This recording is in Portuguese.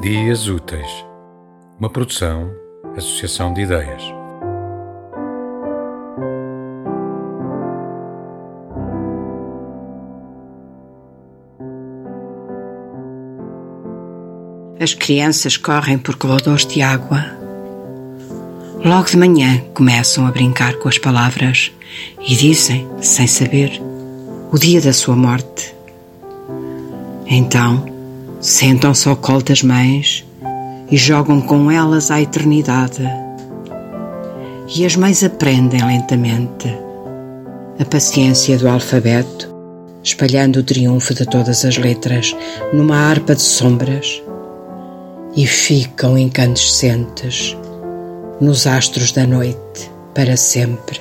Dias Úteis, uma produção, associação de ideias. As crianças correm por corredores de água. Logo de manhã começam a brincar com as palavras e dizem, sem saber, o dia da sua morte. Então, sentam-se ao colo das mães e jogam com elas à eternidade. E as mães aprendem lentamente a paciência do alfabeto, espalhando o triunfo de todas as letras numa harpa de sombras, e ficam incandescentes nos astros da noite para sempre.